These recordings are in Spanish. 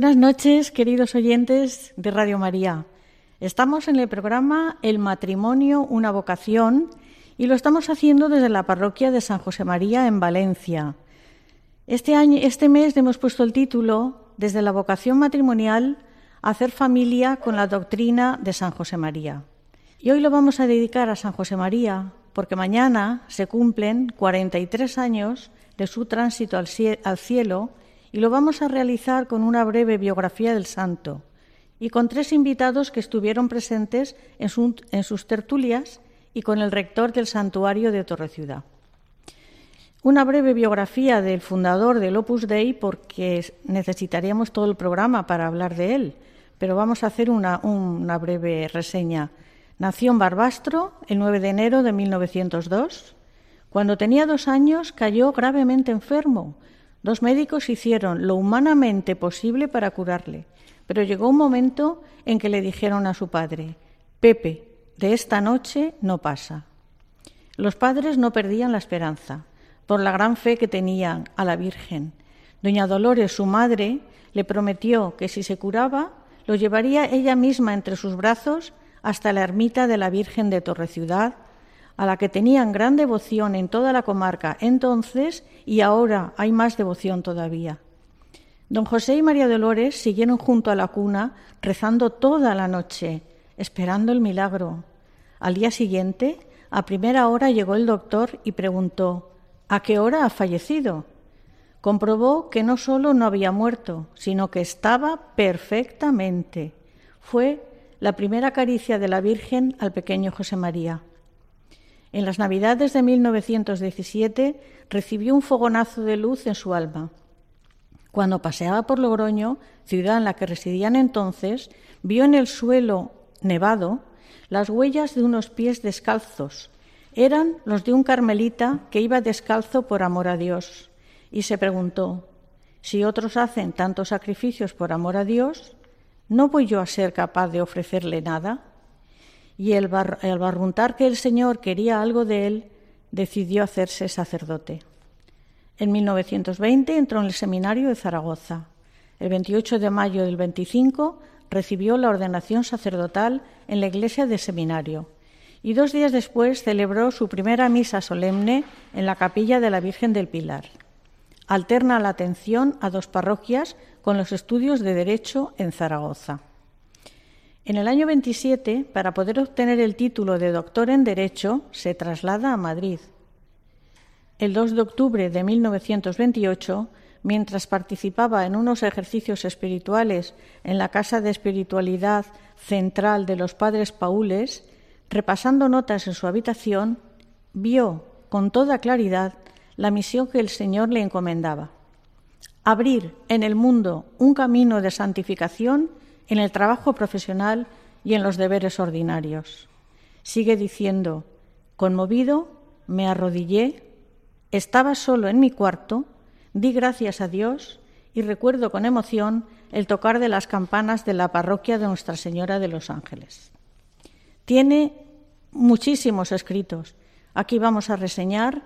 Buenas noches, queridos oyentes de Radio María. Estamos en el programa El matrimonio, una vocación, y lo estamos haciendo desde la parroquia de San José María en Valencia. Este, año, este mes hemos puesto el título Desde la vocación matrimonial, hacer familia con la doctrina de San José María. Y hoy lo vamos a dedicar a San José María porque mañana se cumplen 43 años de su tránsito al cielo y lo vamos a realizar con una breve biografía del santo y con tres invitados que estuvieron presentes en, su- en sus tertulias y con el rector del santuario de Torreciudad. Una breve biografía del fundador del Opus Dei porque necesitaríamos todo el programa para hablar de él, pero vamos a hacer una, una breve reseña. Nació en Barbastro el 9 de enero de 1902. Cuando tenía dos años cayó gravemente enfermo. Dos médicos hicieron lo humanamente posible para curarle, pero llegó un momento en que le dijeron a su padre, Pepe, de esta noche no pasa. Los padres no perdían la esperanza por la gran fe que tenían a la Virgen. Doña Dolores, su madre, le prometió que si se curaba, lo llevaría ella misma entre sus brazos hasta la ermita de la Virgen de Torreciudad, a la que tenían gran devoción en toda la comarca entonces y ahora hay más devoción todavía. Don José y María Dolores siguieron junto a la cuna rezando toda la noche, esperando el milagro. Al día siguiente, a primera hora llegó el doctor y preguntó ¿A qué hora ha fallecido? Comprobó que no solo no había muerto, sino que estaba perfectamente. Fue la primera caricia de la Virgen al pequeño José María. En las Navidades de 1917 recibió un fogonazo de luz en su alma. Cuando paseaba por Logroño, ciudad en la que residían entonces, vio en el suelo nevado las huellas de unos pies descalzos. Eran los de un carmelita que iba descalzo por amor a Dios. Y se preguntó, si otros hacen tantos sacrificios por amor a Dios, ¿no voy yo a ser capaz de ofrecerle nada? Y el, bar, barruntar que el Señor quería algo de él, decidió hacerse sacerdote. En 1920 entró en el seminario de Zaragoza. El 28 de mayo del 25 recibió la ordenación sacerdotal en la iglesia de seminario y dos días después celebró su primera misa solemne en la capilla de la Virgen del Pilar. Alterna la atención a dos parroquias con los estudios de Derecho en Zaragoza. En el año 27, para poder obtener el título de doctor en Derecho, se traslada a Madrid. El 2 de octubre de 1928, mientras participaba en unos ejercicios espirituales en la Casa de Espiritualidad Central de los Padres Paules, repasando notas en su habitación, vio con toda claridad la misión que el Señor le encomendaba. Abrir en el mundo un camino de santificación en el trabajo profesional y en los deberes ordinarios. Sigue diciendo, conmovido, me arrodillé, estaba solo en mi cuarto, di gracias a Dios y recuerdo con emoción el tocar de las campanas de la parroquia de Nuestra Señora de los Ángeles. Tiene muchísimos escritos. Aquí vamos a reseñar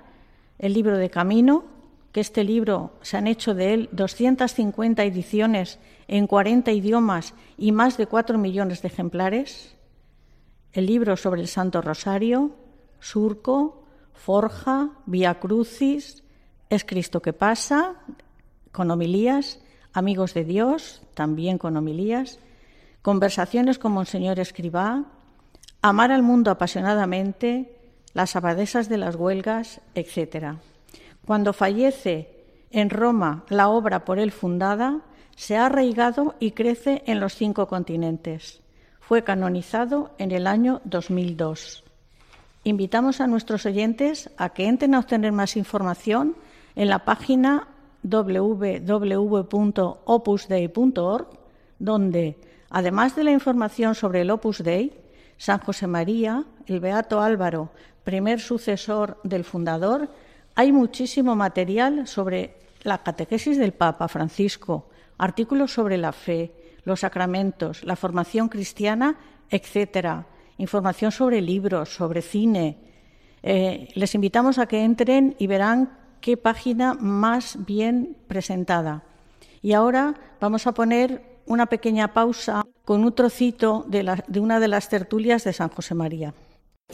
el libro de Camino, que este libro se han hecho de él 250 ediciones en 40 idiomas y más de 4 millones de ejemplares, el libro sobre el Santo Rosario, Surco, Forja, Vía Crucis, Es Cristo que pasa, con homilías, Amigos de Dios, también con homilías, Conversaciones con Monseñor Escribá, Amar al mundo apasionadamente, Las abadesas de las huelgas, etc. Cuando fallece en Roma la obra por él fundada, se ha arraigado y crece en los cinco continentes. Fue canonizado en el año 2002. Invitamos a nuestros oyentes a que entren a obtener más información en la página www.opusdei.org, donde, además de la información sobre el Opus Dei, San José María, el Beato Álvaro, primer sucesor del fundador, hay muchísimo material sobre la catequesis del Papa Francisco, artículos sobre la fe, los sacramentos, la formación cristiana, etcétera, información sobre libros, sobre cine. Eh, les invitamos a que entren y verán qué página más bien presentada. Y ahora vamos a poner una pequeña pausa con un trocito de, de una de las tertulias de San José María.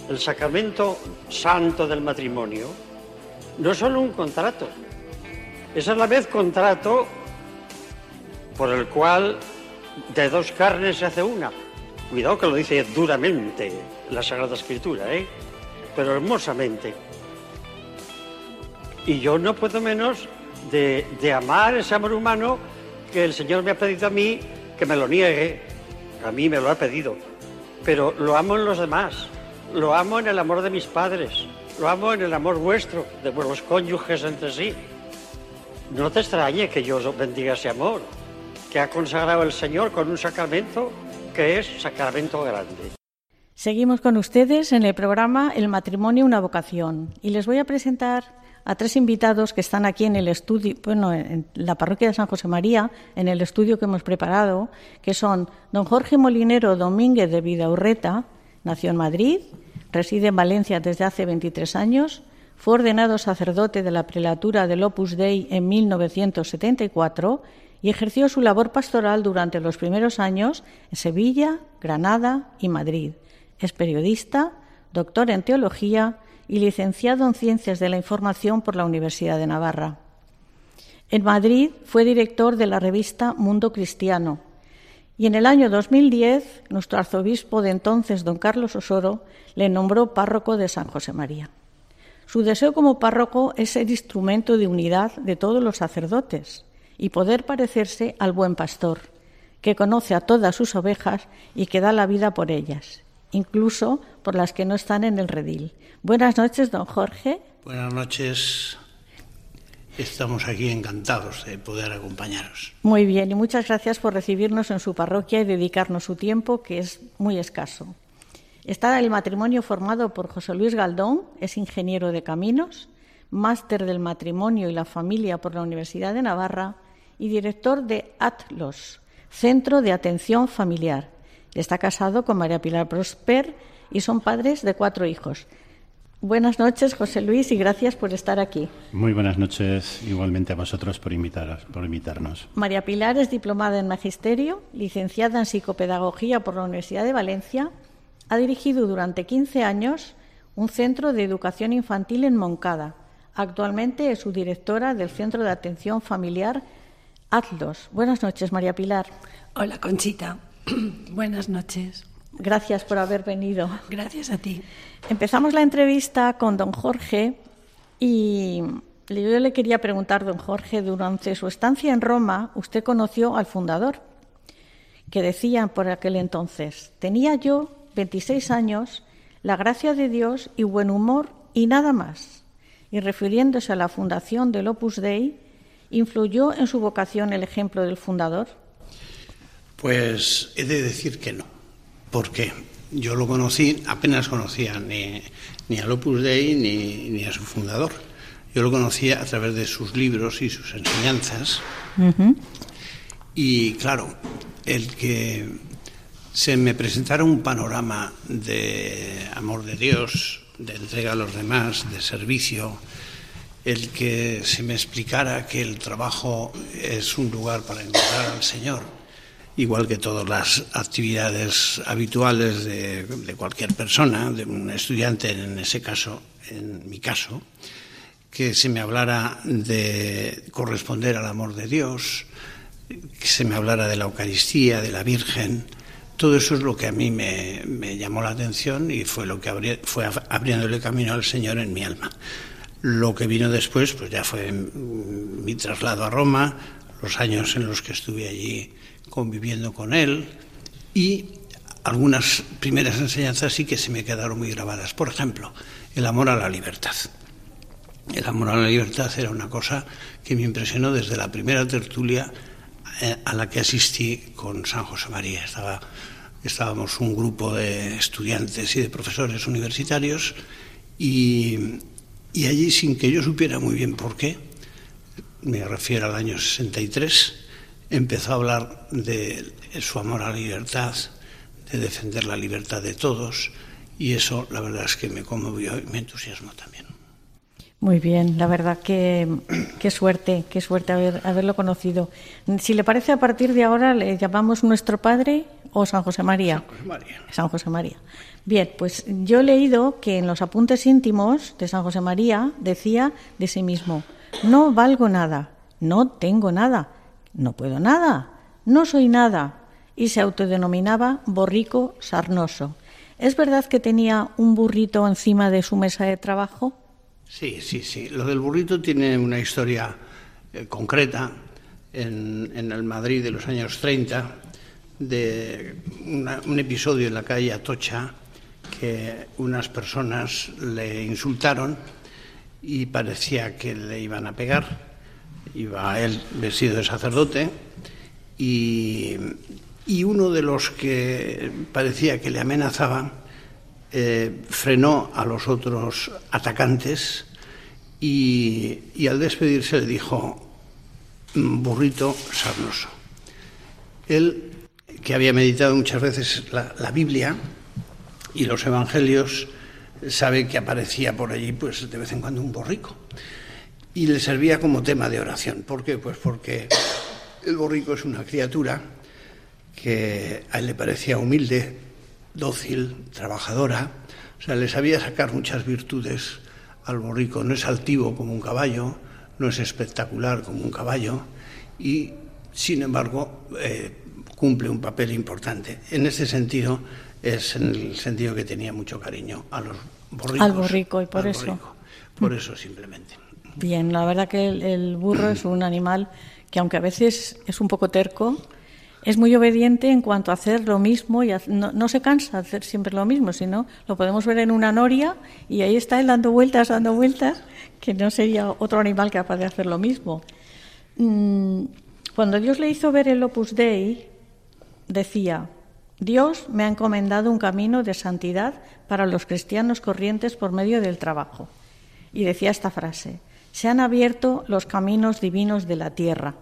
El sacramento santo del matrimonio no solo un contrato, es a la vez contrato por el cual de dos carnes se hace una. Cuidado que lo dice duramente la Sagrada Escritura, ¿eh? pero hermosamente. Y yo no puedo menos de, de, amar ese amor humano que el Señor me ha pedido a mí que me lo niegue. A mí me lo ha pedido. Pero lo amo en los demás. Lo amo en el amor de mis padres. Lo amo en el amor vuestro, de vuestros cónyuges entre sí. No te extrañe que yo bendiga ese amor que ha consagrado el Señor con un sacramento que es sacramento grande. Seguimos con ustedes en el programa El matrimonio, una vocación. Y les voy a presentar a tres invitados que están aquí en el estudio, bueno, en la parroquia de San José María, en el estudio que hemos preparado, que son don Jorge Molinero Domínguez de Vidaurreta, nació en Madrid, reside en Valencia desde hace 23 años, fue ordenado sacerdote de la prelatura del Opus Dei en 1974 y ejerció su labor pastoral durante los primeros años en Sevilla, Granada y Madrid. Es periodista, doctor en teología y licenciado en Ciencias de la Información por la Universidad de Navarra. En Madrid fue director de la revista Mundo Cristiano y en el año 2010 nuestro arzobispo de entonces, don Carlos Osoro, le nombró párroco de San José María. Su deseo como párroco es ser instrumento de unidad de todos los sacerdotes y poder parecerse al buen pastor, que conoce a todas sus ovejas y que da la vida por ellas, incluso por las que no están en el redil. Buenas noches, don Jorge. Buenas noches. Estamos aquí encantados de poder acompañaros. Muy bien, y muchas gracias por recibirnos en su parroquia y dedicarnos su tiempo, que es muy escaso. Está el matrimonio formado por José Luis Galdón, es ingeniero de caminos, máster del matrimonio y la familia por la Universidad de Navarra y director de ATLOS, Centro de Atención Familiar. Está casado con María Pilar Prosper y son padres de cuatro hijos. Buenas noches, José Luis, y gracias por estar aquí. Muy buenas noches, igualmente a vosotros por, invitar, por invitarnos. María Pilar es diplomada en Magisterio, licenciada en Psicopedagogía por la Universidad de Valencia. Ha dirigido durante 15 años un centro de educación infantil en Moncada. Actualmente es su directora del Centro de Atención Familiar Atlos. Buenas noches, María Pilar. Hola, Conchita. Buenas noches. Gracias por haber venido. Gracias a ti. Empezamos la entrevista con don Jorge y yo le quería preguntar, don Jorge, durante su estancia en Roma, usted conoció al fundador, que decía por aquel entonces, tenía yo 26 años, la gracia de Dios y buen humor y nada más. Y refiriéndose a la fundación del Opus Dei, ¿Influyó en su vocación el ejemplo del fundador? Pues he de decir que no, porque yo lo conocí, apenas conocía ni, ni al Opus Dei ni, ni, a su fundador. Yo lo conocía a través de sus libros y sus enseñanzas. Y claro, el que se me presentara un panorama de amor de Dios, de entrega a los demás, de servicio, el que se me explicara que el trabajo es un lugar para encontrar al Señor, igual que todas las actividades habituales de, cualquier persona, de un estudiante en ese caso, en mi caso, que se me hablara de corresponder al amor de Dios, que se me hablara de la Eucaristía, de la Virgen. Todo eso es lo que a mí me, llamó la atención y fue lo que fue abriéndole camino al Señor en mi alma. Lo que vino después, pues ya fue mi traslado a Roma, los años en los que estuve allí conviviendo con Él y algunas primeras enseñanzas sí que se me quedaron muy grabadas. Por ejemplo, el amor a la libertad. El amor a la libertad era una cosa que me impresionó desde la primera tertulia eh, a la que asistí con San José María. Estaba, estábamos un grupo de estudiantes y de profesores universitarios y, y allí, sin que yo supiera muy bien por qué, me refiero al año 63, empezó a hablar de su amor a la libertad, de defender la libertad de todos, y eso la verdad es que me conmovió y me entusiasmó también. Muy bien, la verdad que qué suerte, qué suerte haber, haberlo conocido. Si le parece, a partir de ahora le llamamos nuestro padre o San José María. San José María. San José María. Bien, pues yo he leído que en los apuntes íntimos de San José María decía de sí mismo, no valgo nada, no tengo nada, no puedo nada, no soy nada, y se autodenominaba borrico sarnoso. ¿Es verdad que tenía un burrito encima de su mesa de trabajo? Sí, sí, sí. Lo del burrito tiene una historia eh, concreta en, el Madrid de los años 30, de un episodio en la calle Atocha que unas personas le insultaron y parecía que le iban a pegar. Iba él vestido de sacerdote y, y uno de los que parecía que le amenazaba eh, frenó a los otros atacantes y, y, al despedirse le dijo, burrito sarnoso. Él, que había meditado muchas veces la, la, Biblia y los Evangelios, sabe que aparecía por allí pues de vez en cuando un borrico y le servía como tema de oración. ¿Por qué? Pues porque el borrico es una criatura que a él le parecía humilde, dócil, trabajadora, o sea, le sabía sacar muchas virtudes al borrico. No es altivo como un caballo, no es espectacular como un caballo y, sin embargo, eh, cumple un papel importante. En ese sentido, es en el sentido que tenía mucho cariño a los borricos. Al borrico, y por eso. Borrico. Por eso, simplemente. Bien, la verdad que el, burro es un animal que, aunque a veces es un poco terco, es muy obediente en cuanto a hacer lo mismo y no, no, se cansa de hacer siempre lo mismo, sino lo podemos ver en una noria y ahí está él dando vueltas, dando vueltas, que no sería otro animal capaz de hacer lo mismo. Mm, cuando Dios le hizo ver el Opus Dei, decía, Dios me ha encomendado un camino de santidad para los cristianos corrientes por medio del trabajo. Y decía esta frase, se han abierto los caminos divinos de la tierra,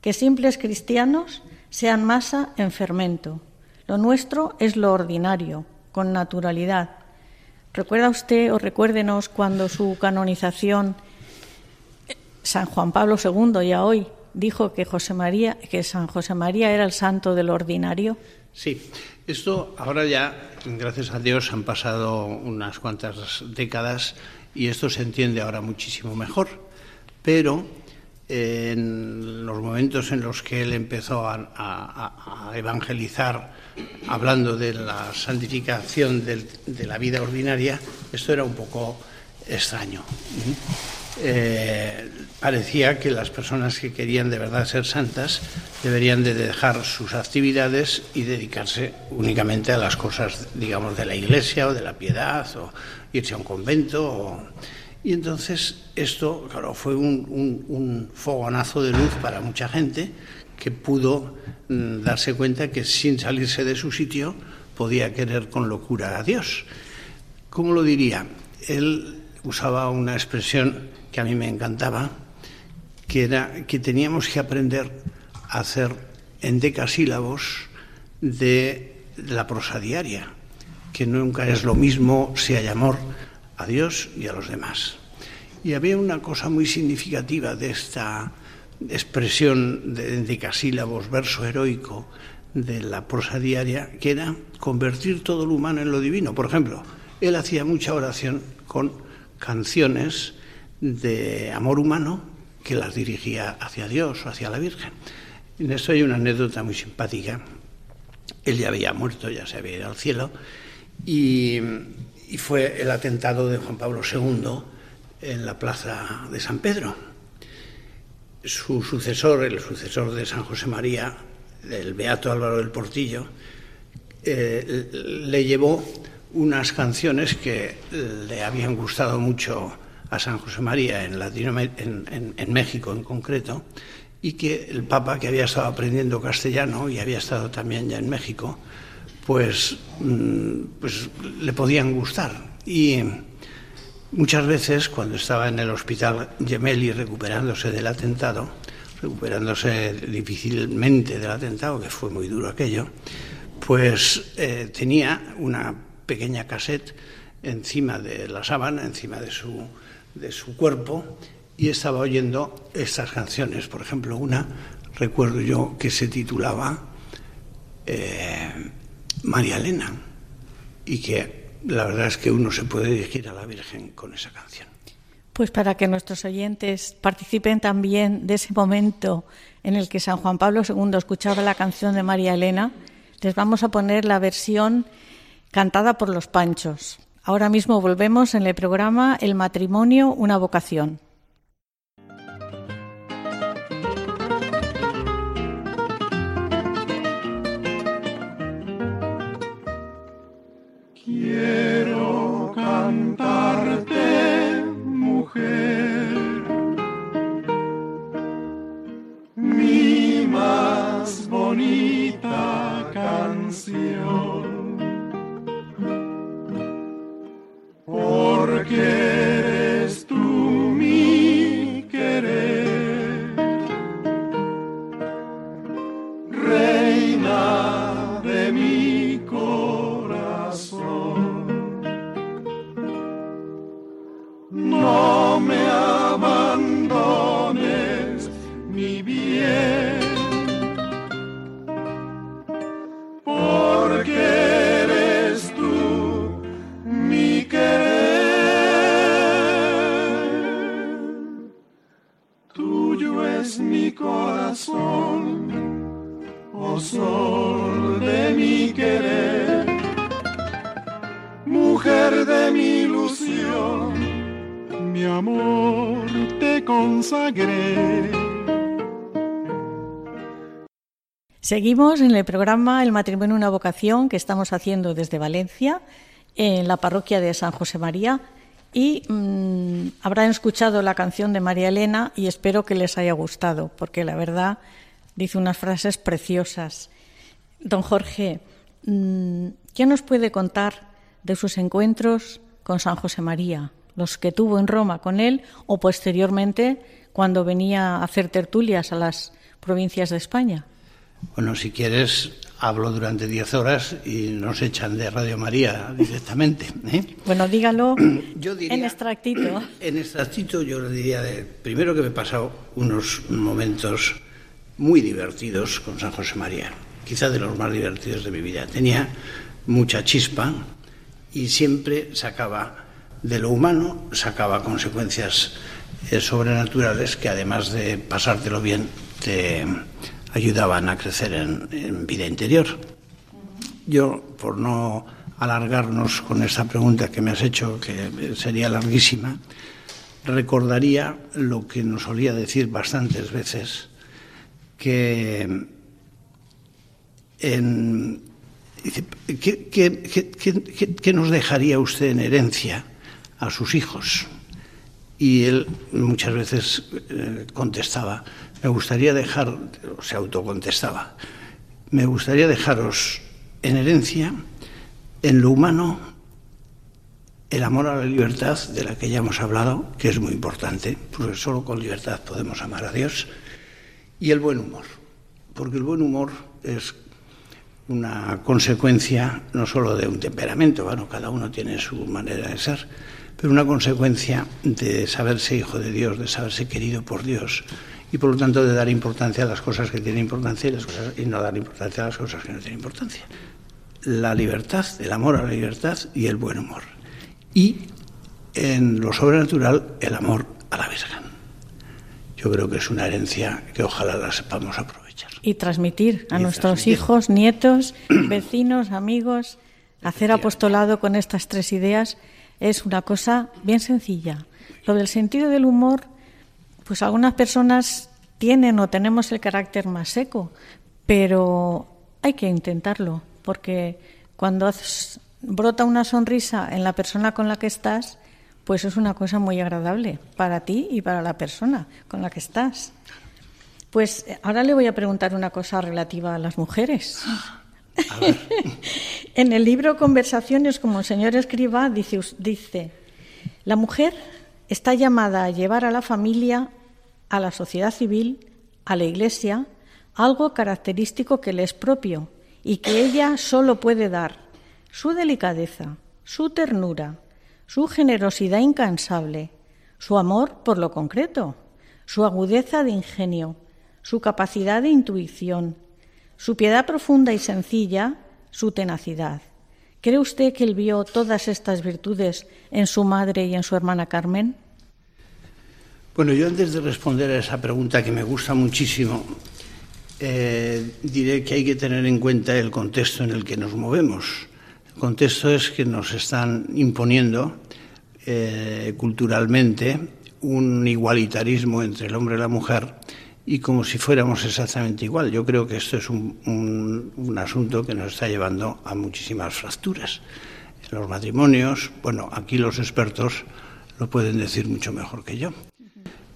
que simples cristianos sean masa en fermento. Lo nuestro es lo ordinario, con naturalidad. ¿Recuerda usted o recuérdenos cuando su canonización San Juan Pablo II ya hoy dijo que José María que San José María era el santo del ordinario? Sí, esto ahora ya, gracias a Dios, han pasado unas cuantas décadas y esto se entiende ahora muchísimo mejor, pero en los momentos en los que él empezó a, evangelizar hablando de la santificación de la vida ordinaria, esto era un poco extraño. Eh, parecía que las personas que querían de verdad ser santas deberían de dejar sus actividades y dedicarse únicamente a las cosas, digamos, de la iglesia o de la piedad o irse a un convento. O, y entonces esto, claro, fue un, fogonazo de luz para mucha gente que pudo mm, darse cuenta que sin salirse de su sitio podía querer con locura a Dios. ¿Cómo lo diría? Él usaba una expresión que a mí me encantaba, que era que teníamos que aprender a hacer endecasílabos de la prosa diaria, que nunca es lo mismo si hay amor a Dios y a los demás. Y había una cosa muy significativa de esta expresión de decasílabos, verso heroico de la prosa diaria, que era convertir todo lo humano en lo divino. Por ejemplo, él hacía mucha oración con canciones de amor humano que las dirigía hacia Dios o hacia la Virgen. En esto hay una anécdota muy simpática. Él ya había muerto, ya se había ido al cielo, y, fue el atentado de Juan Pablo II en la plaza de San Pedro. Su sucesor, el sucesor de San José María, el beato Álvaro del Portillo, eh, le llevó unas canciones que le habían gustado mucho a San José María en, en, en, México en concreto, y que el Papa, que había estado aprendiendo castellano y había estado también ya en México, pues, mm, pues le podían gustar. Y muchas veces, cuando estaba en el hospital Gemelli recuperándose del atentado, recuperándose difícilmente del atentado, que fue muy duro aquello, pues eh, tenía una pequeña cassette encima de la sábana, encima de su, de su cuerpo, y estaba oyendo estas canciones. Por ejemplo, una, recuerdo yo, que se titulaba eh, María Elena, y que la verdad es que uno se puede dirigir a la Virgen con esa canción. Pues para que nuestros oyentes participen también de ese momento en el que San Juan Pablo II escuchaba la canción de María Elena, les vamos a poner la versión cantada por los Panchos. Ahora mismo volvemos en el programa El matrimonio, una vocación. Seguimos en el programa El matrimonio una vocación que estamos haciendo desde Valencia, en la parroquia de San José María. Y mm, habrán escuchado la canción de María Elena y espero que les haya gustado, porque la verdad dice unas frases preciosas. Don Jorge, mm, ¿qué nos puede contar de sus encuentros con San José María? Los que tuvo en Roma con él o posteriormente cuando venía a hacer tertulias a las provincias de España. Bueno, si quieres, hablo durante 10 horas y nos echan de Radio María directamente. ¿eh? Bueno, dígalo Yo diría- en extractito. En extractito yo le diría, de, primero que me he pasado unos momentos muy divertidos con San José María, quizá de los más divertidos de mi vida. Tenía mucha chispa y siempre sacaba de lo humano, sacaba consecuencias eh, sobrenaturales que además de pasártelo bien, te ayudaban a crecer en, vida interior. Yo, por no alargarnos con esta pregunta que me has hecho, que sería larguísima, recordaría lo que nos solía decir bastantes veces, que en, dice, ¿qué, qué- qué- qué- qué- qué nos dejaría usted en herencia a sus hijos? Y él muchas veces eh, contestaba, me gustaría dejar, se autocontestaba, me gustaría dejaros en herencia, en lo humano, el amor a la libertad, de la que ya hemos hablado, que es muy importante, porque solo con libertad podemos amar a Dios, y el buen humor, porque el buen humor es una consecuencia no solo de un temperamento, bueno, cada uno tiene su manera de ser, pero una consecuencia de saberse hijo de Dios, de saberse querido por Dios y por lo tanto de dar importancia a las cosas que tienen importancia y, las cosas, y no dar importancia a las cosas que no tienen importancia. La libertad, el amor a la libertad y el buen humor. Y en lo sobrenatural, el amor a la Virgen. Yo creo que es una herencia que ojalá la sepamos aprovechar. Y transmitir a nuestros hijos, nietos, vecinos, amigos. Hacer apostolado con estas tres ideas es una cosa bien sencilla. Lo del sentido del humor, pues algunas personas tienen o tenemos el carácter más seco, pero hay que intentarlo, porque cuando brota una sonrisa en la persona con la que estás, pues es una cosa muy agradable para ti y para la persona con la que estás. Pues eh, ahora le voy a preguntar una cosa relativa a las mujeres. en el libro Conversaciones como el señor escriba dice, dice, la mujer está llamada a llevar a la familia, a la sociedad civil, a la iglesia, algo característico que le es propio y que ella solo puede dar, su delicadeza, su ternura, su generosidad incansable, su amor por lo concreto, su agudeza de ingenio, su capacidad de intuición, su piedad profunda y sencilla, su tenacidad. ¿Cree usted que él vio todas estas virtudes en su madre y en su hermana Carmen? Bueno, yo antes de responder a esa pregunta que me gusta muchísimo, eh, diré que hay que tener en cuenta el contexto en el que nos movemos contexto es que nos están imponiendo eh, culturalmente un igualitarismo entre el hombre y la mujer y como si fuéramos exactamente igual. Yo creo que esto es un, un, asunto que nos está llevando a muchísimas fracturas. En los matrimonios, bueno, aquí los expertos lo pueden decir mucho mejor que yo.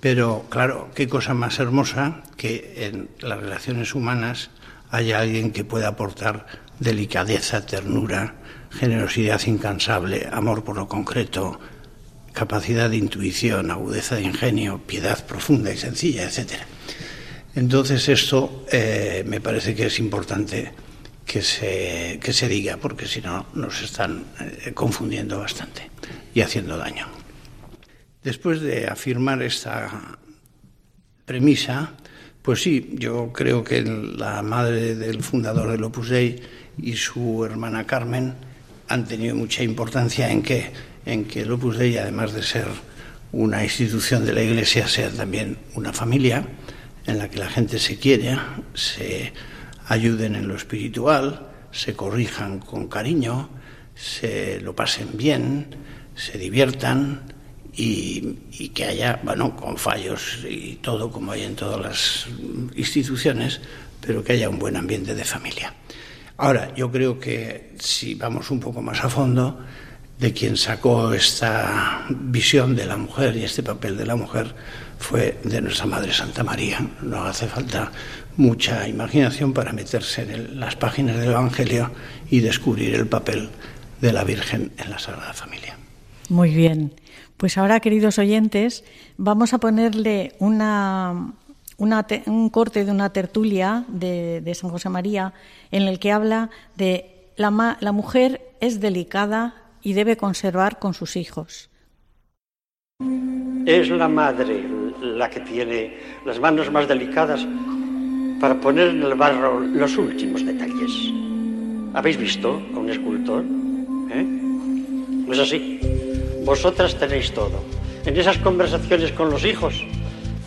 Pero claro, qué cosa más hermosa que en las relaciones humanas haya alguien que pueda aportar delicadeza, ternura, generosidad incansable, amor por lo concreto, capacidad de intuición, agudeza de ingenio, piedad profunda y sencilla, etc. Entonces esto eh, me parece que es importante que se, que se diga, porque si no nos están eh, confundiendo bastante y haciendo daño. Después de afirmar esta premisa, pues sí, yo creo que la madre del fundador del Opus Dei y su hermana Carmen han tenido mucha importancia en que, en que el Opus Dei, además de ser una institución de la Iglesia, sea también una familia en la que la gente se quiere, se ayuden en lo espiritual, se corrijan con cariño, se lo pasen bien, se diviertan y, que haya, bueno, con fallos y todo como hay en todas las instituciones, pero que haya un buen ambiente de familia. Ahora, yo creo que si vamos un poco más a fondo, de quien sacó esta visión de la mujer y este papel de la mujer fue de nuestra Madre Santa María. No hace falta mucha imaginación para meterse en las páginas del Evangelio y descubrir el papel de la Virgen en la Sagrada Familia. Muy bien. Pues ahora, queridos oyentes, vamos a ponerle una, un corte de una tertulia de, San José María en el que habla de la, la mujer es delicada y debe conservar con sus hijos. Es la madre la que tiene las manos más delicadas para poner en el barro los últimos detalles. ¿Habéis visto a un escultor? ¿Eh? No es así. Vosotras tenéis todo. En esas conversaciones con los hijos,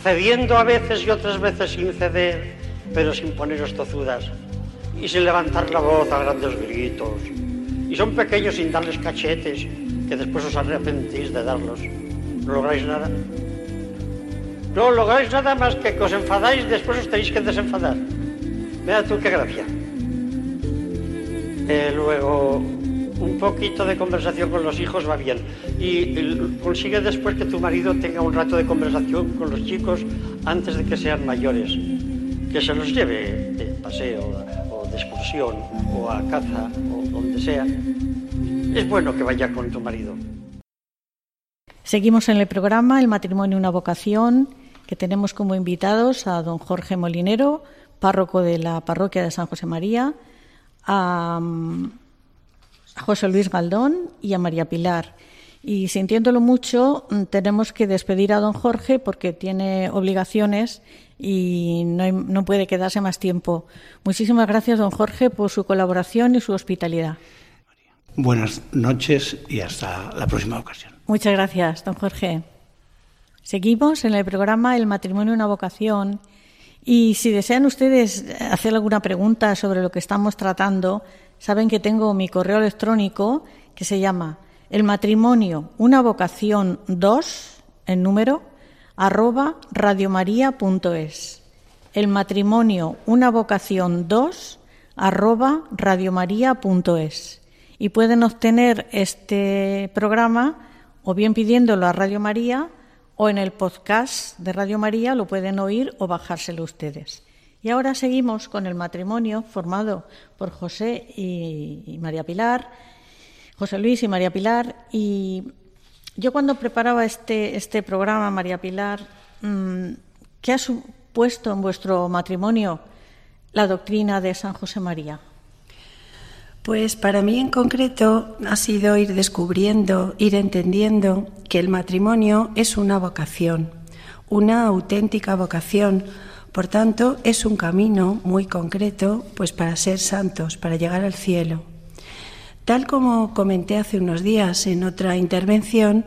cediendo a veces y otras veces sin ceder, pero sin poneros tozudas y sin levantar la voz a grandes gritos. Y son pequeños sin darles cachetes, que después os arrepentís de darlos. ¿No lográis nada? No lográis nada más que que os enfadáis después os tenéis que desenfadar. Mira tú qué gracia. Eh, luego, un poquito de conversación con los hijos va bien. Y consigue después que tu marido tenga un rato de conversación con los chicos antes de que sean mayores. Que se los lleve de paseo o de excursión o a caza o donde sea. Es bueno que vaya con tu marido. Seguimos en el programa El matrimonio una vocación, que tenemos como invitados a don Jorge Molinero, párroco de la parroquia de San José María, a a José Luis Galdón y a María Pilar. Y sintiéndolo mucho, mm, tenemos que despedir a don Jorge porque tiene obligaciones y no, no puede quedarse más tiempo. Muchísimas gracias, don Jorge, por su colaboración y su hospitalidad. Buenas noches y hasta la próxima ocasión. Muchas gracias, don Jorge. Seguimos en el programa El matrimonio una vocación y si desean ustedes hacer alguna pregunta sobre lo que estamos tratando, saben que tengo mi correo electrónico que se llama El matrimonio una vocación 2 en número arroba radiomaria.es. El matrimonio una vocación 2 arroba radiomaria.es. Y pueden obtener este programa o bien pidiéndolo a Radio María o en el podcast de Radio María lo pueden oír o bajárselo ustedes. Y ahora seguimos con el matrimonio formado por José y, María Pilar, José Luis y María Pilar. Y yo cuando preparaba este, este programa, María Pilar, mm, ¿qué ha supuesto en vuestro matrimonio la doctrina de San José María? Pues para mí en concreto ha sido ir descubriendo, ir entendiendo que el matrimonio es una vocación, una auténtica vocación. Por tanto, es un camino muy concreto pues para ser santos, para llegar al cielo. Tal como comenté hace unos días en otra intervención,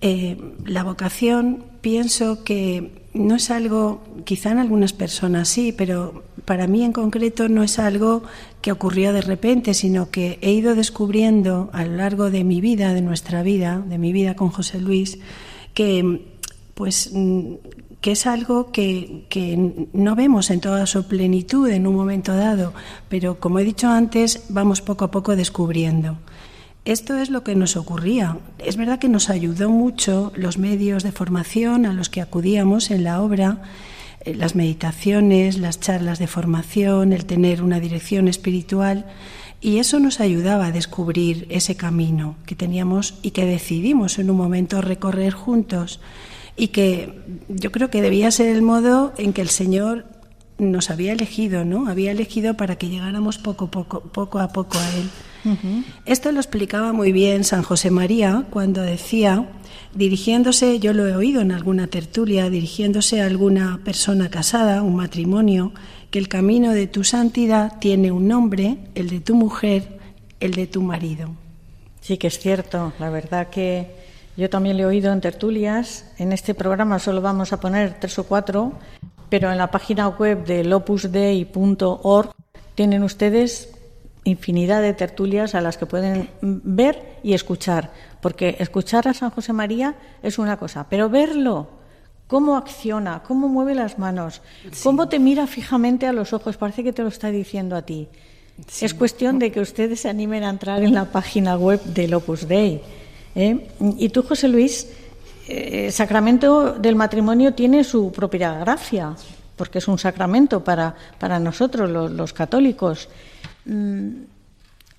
eh, la vocación pienso que no es algo, quizá en algunas personas sí, pero para mí en concreto no es algo que ocurrió de repente, sino que he ido descubriendo a lo largo de mi vida, de nuestra vida, de mi vida con José Luis, que pues que es algo que, que, no vemos en toda su plenitud en un momento dado, pero como he dicho antes, vamos poco a poco descubriendo. Esto es lo que nos ocurría. Es verdad que nos ayudó mucho los medios de formación a los que acudíamos en la obra, eh, las meditaciones, las charlas de formación, el tener una dirección espiritual, y eso nos ayudaba a descubrir ese camino que teníamos y que decidimos en un momento recorrer juntos y que yo creo que debía ser el modo en que el Señor nos había elegido, ¿no? Había elegido para que llegáramos poco, poco, poco a poco a Él. Esto lo explicaba muy bien San José María cuando decía, dirigiéndose, yo lo he oído en alguna tertulia, dirigiéndose a alguna persona casada, un matrimonio, que el camino de tu santidad tiene un nombre, el de tu mujer, el de tu marido. Sí que es cierto, la verdad que yo también lo he oído en tertulias. En este programa solo vamos a poner tres o cuatro, pero en la página web de lopusdei.org tienen ustedes infinidad de tertulias a las que pueden ver y escuchar, porque escuchar a San José María es una cosa, pero verlo, cómo acciona, cómo mueve las manos, cómo te mira fijamente a los ojos, parece que te lo está diciendo a ti. Es cuestión de que ustedes se animen a entrar en la página web del Opus Dei. ¿Eh? Y tú, José Luis, eh, el sacramento del matrimonio tiene su propia gracia, porque es un sacramento para, para nosotros, los católicos. Mm,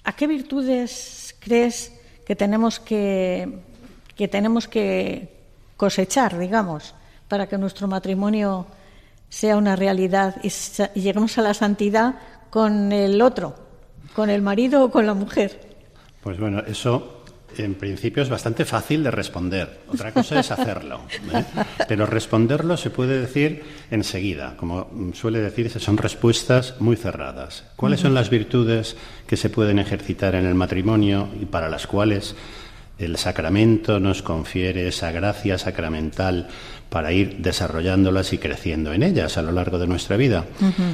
¿A qué virtudes crees que tenemos que, que tenemos que cosechar, digamos, para que nuestro matrimonio sea una realidad y, y lleguemos a la santidad con el otro, con el marido o con la mujer? Pues bueno, eso en principio es bastante fácil de responder. Otra cosa es hacerlo. ¿eh? Pero responderlo se puede decir enseguida. Como suele decirse, son respuestas muy cerradas. ¿Cuáles son las virtudes que se pueden ejercitar en el matrimonio y para las cuales el sacramento nos confiere esa gracia sacramental para ir desarrollándolas y creciendo en ellas a lo largo de nuestra vida?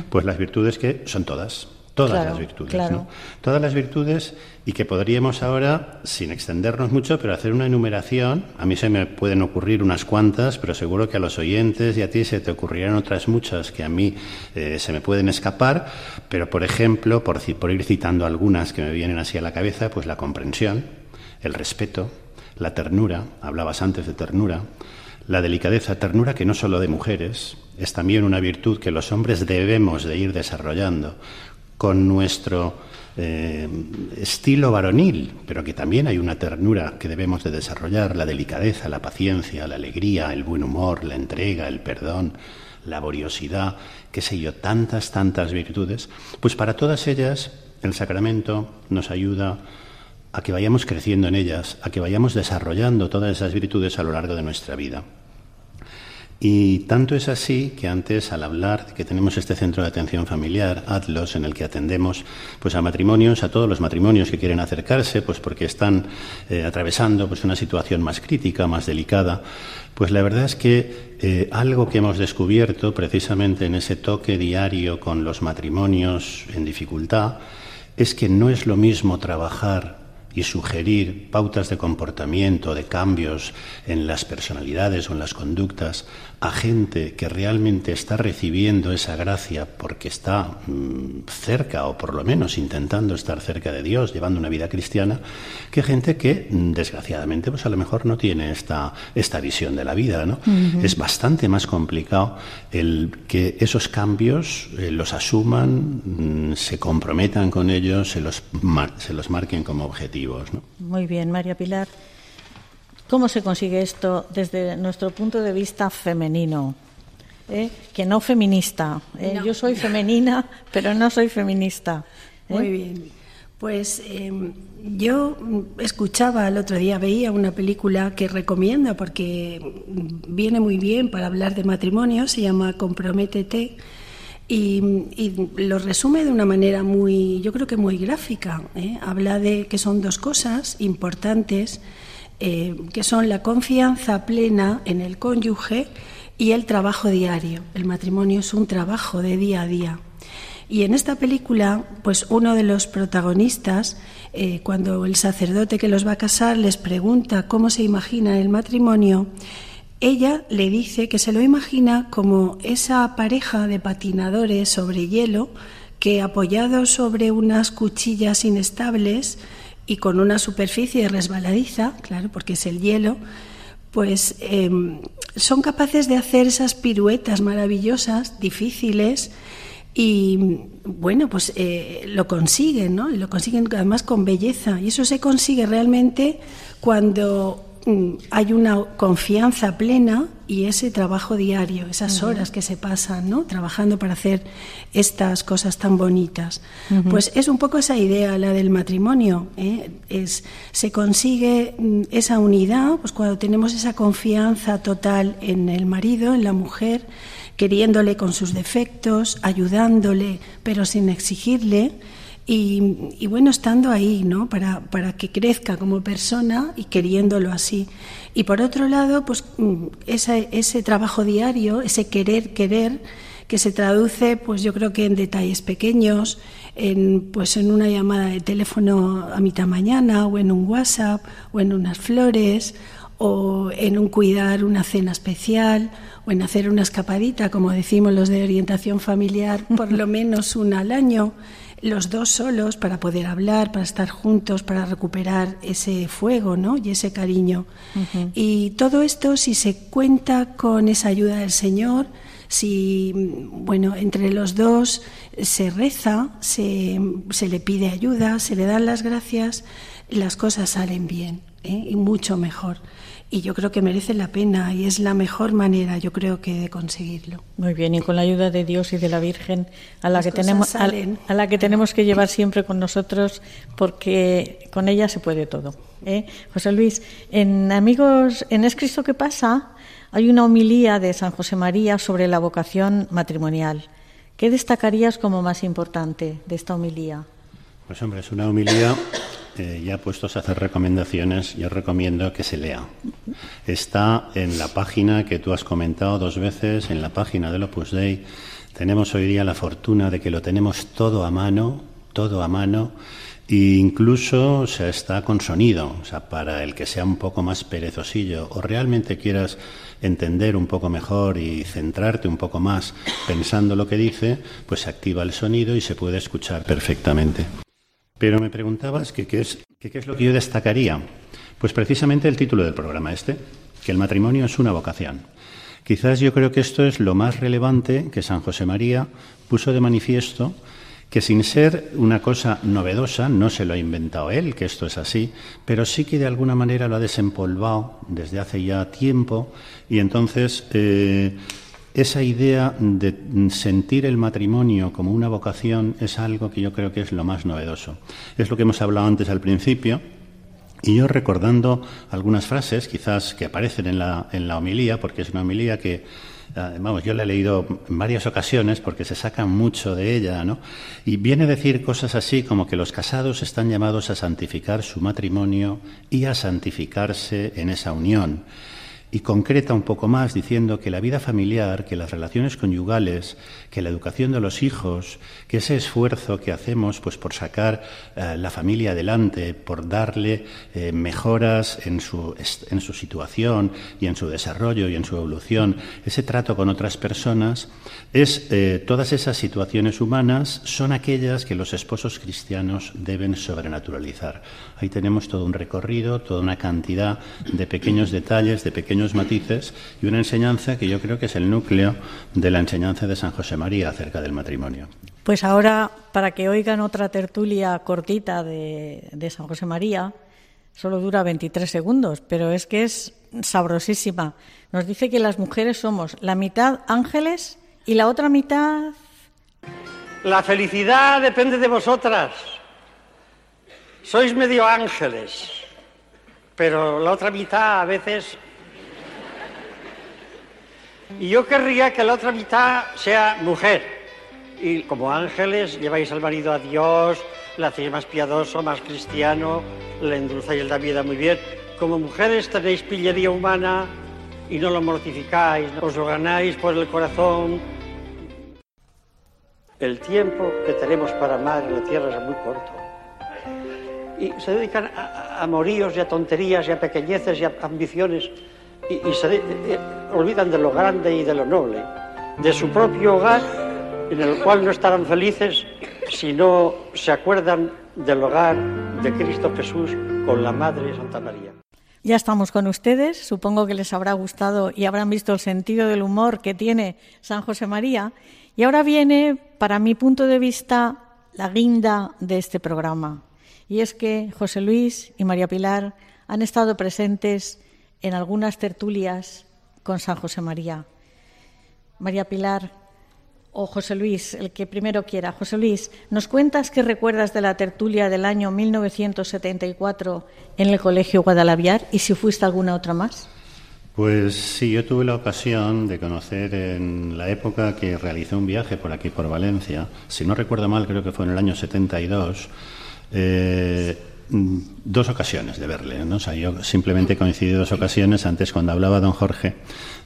Pues las virtudes que son todas todas las virtudes, ¿no? Todas las virtudes y que podríamos ahora, sin extendernos mucho, pero hacer una enumeración. A mí se me pueden ocurrir unas cuantas, pero seguro que a los oyentes y a ti se te ocurrirán otras muchas que a mí eh, se me pueden escapar. Pero, por ejemplo, por, por ir citando algunas que me vienen así a la cabeza, pues la comprensión, el respeto, la ternura, hablabas antes de ternura, la delicadeza, ternura que no solo de mujeres, es también una virtud que los hombres debemos de ir desarrollando con nuestro eh, estilo varonil, pero que también hay una ternura que debemos de desarrollar, la delicadeza, la paciencia, la alegría, el buen humor, la entrega, el perdón, la laboriosidad, qué sé yo, tantas, tantas virtudes, pues para todas ellas el sacramento nos ayuda a que vayamos creciendo en ellas, a que vayamos desarrollando todas esas virtudes a lo largo de nuestra vida. Y tanto es así que antes, al hablar de que tenemos este centro de atención familiar, ATLOS, en el que atendemos pues, a matrimonios, a todos los matrimonios que quieren acercarse, pues porque están eh, atravesando pues, una situación más crítica, más delicada, pues la verdad es que eh, algo que hemos descubierto precisamente en ese toque diario con los matrimonios en dificultad es que no es lo mismo trabajar y sugerir pautas de comportamiento, de cambios en las personalidades o en las conductas a gente que realmente está recibiendo esa gracia porque está mm, cerca o por lo menos intentando estar cerca de Dios, llevando una vida cristiana, que gente que mm, desgraciadamente pues a lo mejor no tiene esta, esta visión de la vida. ¿no? Es bastante más complicado el que esos cambios eh, los asuman, mm, se comprometan con ellos, se los, se los marquen como objetivos. ¿no? Muy bien, María Pilar. ¿Cómo se consigue esto desde nuestro punto de vista femenino? ¿Eh? Que no feminista. ¿eh? Yo soy femenina, pero no soy feminista. ¿eh? Muy bien. Pues em, yo escuchaba el otro día, veía una película que recomiendo porque viene muy bien para hablar de matrimonio, se llama Comprométete. Y, y, lo resume de una manera muy, yo creo que muy gráfica. Habla de que son dos cosas importantes eh, que son la confianza plena en el cónyuge y el trabajo diario. El matrimonio es un trabajo de día a día. Y en esta película, pues uno de los protagonistas, eh, cuando el sacerdote que los va a casar les pregunta cómo se imagina el matrimonio, ella le dice que se lo imagina como esa pareja de patinadores sobre hielo que apoyados sobre unas cuchillas inestables y con una superficie resbaladiza, claro, porque es el hielo, pues em, son capaces de hacer esas piruetas maravillosas, difíciles, y bueno, pues eh, lo consiguen, ¿no? Y lo consiguen además con belleza. Y eso se consigue realmente cuando hay una confianza plena y ese trabajo diario, esas horas que se pasan, ¿no? Trabajando para hacer estas cosas tan bonitas. Pues es un poco esa idea, la del matrimonio. ¿eh? Es, se consigue mm, esa unidad, pues cuando tenemos esa confianza total en el marido, en la mujer, queriéndole con sus defectos, ayudándole, pero sin exigirle y, bueno, estando ahí, ¿no? Para, para que crezca como persona y queriéndolo así. Y por otro lado, pues mm, ese, ese trabajo diario, ese querer, querer, que se traduce, pues yo creo que en detalles pequeños, en, pues en una llamada de teléfono a mitad mañana, o en un WhatsApp, o en unas flores, o en un cuidar una cena especial, o en hacer una escapadita, como decimos los de orientación familiar, por lo menos una al año los dos solos para poder hablar, para estar juntos, para recuperar ese fuego ¿no? y ese cariño. Y todo esto, si se cuenta con esa ayuda del Señor, si bueno, entre los dos se reza, se, se le pide ayuda, se le dan las gracias, las cosas salen bien ¿eh? y mucho mejor y yo creo que merece la pena y es la mejor manera, yo creo que de conseguirlo. Muy bien, y con la ayuda de Dios y de la Virgen a la que tenemos a, la que tenemos que llevar siempre con nosotros porque con ella se puede todo. ¿eh? José Luis, en Amigos en Es Cristo que pasa hay una homilía de San José María sobre la vocación matrimonial. ¿Qué destacarías como más importante de esta homilía? Pues hombre, es una homilía eh, ya puestos a hacer recomendaciones, yo recomiendo que se lea. Está en la página que tú has comentado dos veces, en la página del Opus Dei. Tenemos hoy día la fortuna de que lo tenemos todo a mano, todo a mano, e incluso está con sonido, o sea, para el que sea un poco más perezosillo o realmente quieras entender un poco mejor y centrarte un poco más pensando lo que dice, pues se activa el sonido y se puede escuchar perfectamente. Pero me preguntabas qué es, es lo que yo destacaría. Pues precisamente el título del programa este, que el matrimonio es una vocación. Quizás yo creo que esto es lo más relevante que San José María puso de manifiesto, que sin ser una cosa novedosa, no se lo ha inventado él, que esto es así, pero sí que de alguna manera lo ha desempolvado desde hace ya tiempo y entonces eh, esa idea de sentir el matrimonio como una vocación es algo que yo creo que es lo más novedoso. Es lo que hemos hablado antes al principio, Y yo recordando algunas frases, quizás que aparecen en la, en la homilía, porque es una homilía que, eh, vamos, yo la he leído en varias ocasiones porque se saca mucho de ella, ¿no? Y viene a decir cosas así como que los casados están llamados a santificar su matrimonio y a santificarse en esa unión y concreta un poco más diciendo que la vida familiar, que las relaciones conyugales, que la educación de los hijos, que ese esfuerzo que hacemos pues por sacar eh, la familia adelante, por darle eh, mejoras en su, en su situación y en su desarrollo y en su evolución, ese trato con otras personas, es eh, todas esas situaciones humanas son aquellas que los esposos cristianos deben sobrenaturalizar. Ahí tenemos todo un recorrido, toda una cantidad de pequeños detalles, de pequeños matices y una enseñanza que yo creo que es el núcleo de la enseñanza de San José María acerca del matrimonio. Pues ahora, para que oigan otra tertulia cortita de, de San José María, solo dura 23 segundos, pero es que es sabrosísima. Nos dice que las mujeres somos la mitad ángeles y la otra mitad... La felicidad depende de vosotras. Sois medio ángeles, pero la otra mitad a veces y yo querría que la otra mitad sea mujer. Y como ángeles lleváis al marido a Dios, le hacéis más piadoso, más cristiano, le endulzáis la vida muy bien. Como mujeres tenéis pillería humana y no lo mortificáis, os lo ganáis por el corazón. El tiempo que tenemos para amar en la tierra es muy corto. Y se dedican a, amoríos y a tonterías y a pequeñeces y a ambiciones y, se eh, olvidan de lo grande y de lo noble, de su propio hogar, en el cual no estarán felices si no se acuerdan del hogar de Cristo Jesús con la Madre Santa María. Ya estamos con ustedes, supongo que les habrá gustado y habrán visto el sentido del humor que tiene San José María. Y ahora viene, para mi punto de vista, la guinda de este programa. Y es que José Luis y María Pilar han estado presentes en algunas tertulias con San José María. María Pilar o José Luis, el que primero quiera. José Luis, ¿nos cuentas qué recuerdas de la tertulia del año 1974 en el Colegio Guadalaviar y si fuiste alguna otra más? Pues sí, yo tuve la ocasión de conocer en la época que realicé un viaje por aquí, por Valencia, si no recuerdo mal, creo que fue en el año 72, eh, Mm, dos ocasiones de verle. ¿no? O yo simplemente coincidí dos ocasiones. Antes, cuando hablaba don Jorge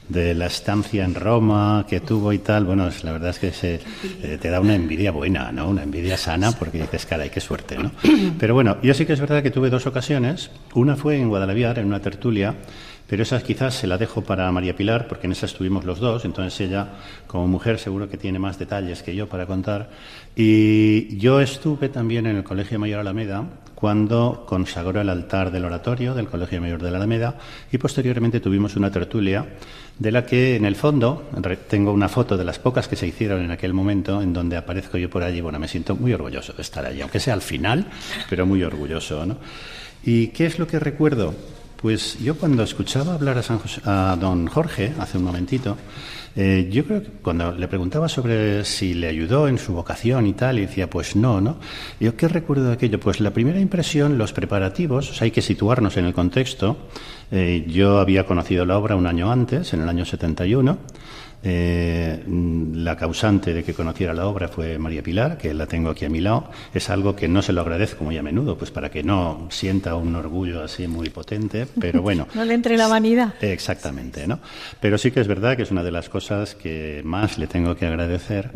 de la estancia en Roma que tuvo y tal, bueno, la verdad es que se, eh, te da una envidia buena, ¿no? Una envidia sana porque dices, caray, qué suerte, ¿no? Pero bueno, yo sí que es verdad que tuve dos ocasiones. Una fue en Guadalajara, en una tertulia, pero esa quizás se la dejo para María Pilar, porque en esa estuvimos los dos, entonces ella, como mujer, seguro que tiene más detalles que yo para contar. Y yo estuve también en el Colegio Mayor Alameda, cuando consagró el altar del oratorio del Colegio Mayor de la Alameda y posteriormente tuvimos una tertulia de la que en el fondo tengo una foto de las pocas que se hicieron en aquel momento en donde aparezco yo por allí. Bueno, me siento muy orgulloso de estar allí, aunque sea al final, pero muy orgulloso. ¿no? ¿Y qué es lo que recuerdo? Pues yo cuando escuchaba hablar a, San a don Jorge hace un momentito, eh, yo creo que cuando le preguntaba sobre si le ayudó en su vocación y tal, y decía, pues no, ¿no? Yo, ¿qué recuerdo de aquello? Pues la primera impresión, los preparativos, o sea, hay que situarnos en el contexto. Eh, yo había conocido la obra un año antes, en el año 71. Eh, la causante de que conociera la obra fue María Pilar, que la tengo aquí a mi lado. Es algo que no se lo agradezco muy a menudo, pues para que no sienta un orgullo así muy potente, pero bueno. no le entre la vanidad. Exactamente, ¿no? Pero sí que es verdad que es una de las cosas que más le tengo que agradecer.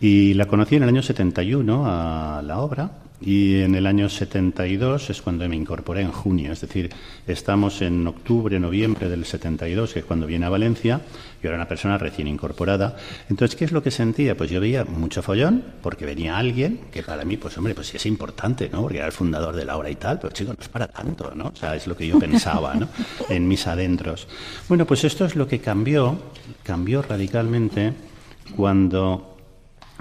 Y la conocí en el año 71 a la obra y en el año 72 es cuando me incorporé en junio, es decir, estamos en octubre, noviembre del 72, que es cuando viene a Valencia, yo era una persona recién incorporada. Entonces, ¿qué es lo que sentía? Pues yo veía mucho follón, porque venía alguien que para mí, pues hombre, pues sí es importante, ¿no? Porque era el fundador de la obra y tal, pero chico, no es para tanto, ¿no? O sea, es lo que yo pensaba, ¿no? En mis adentros. Bueno, pues esto es lo que cambió, cambió radicalmente cuando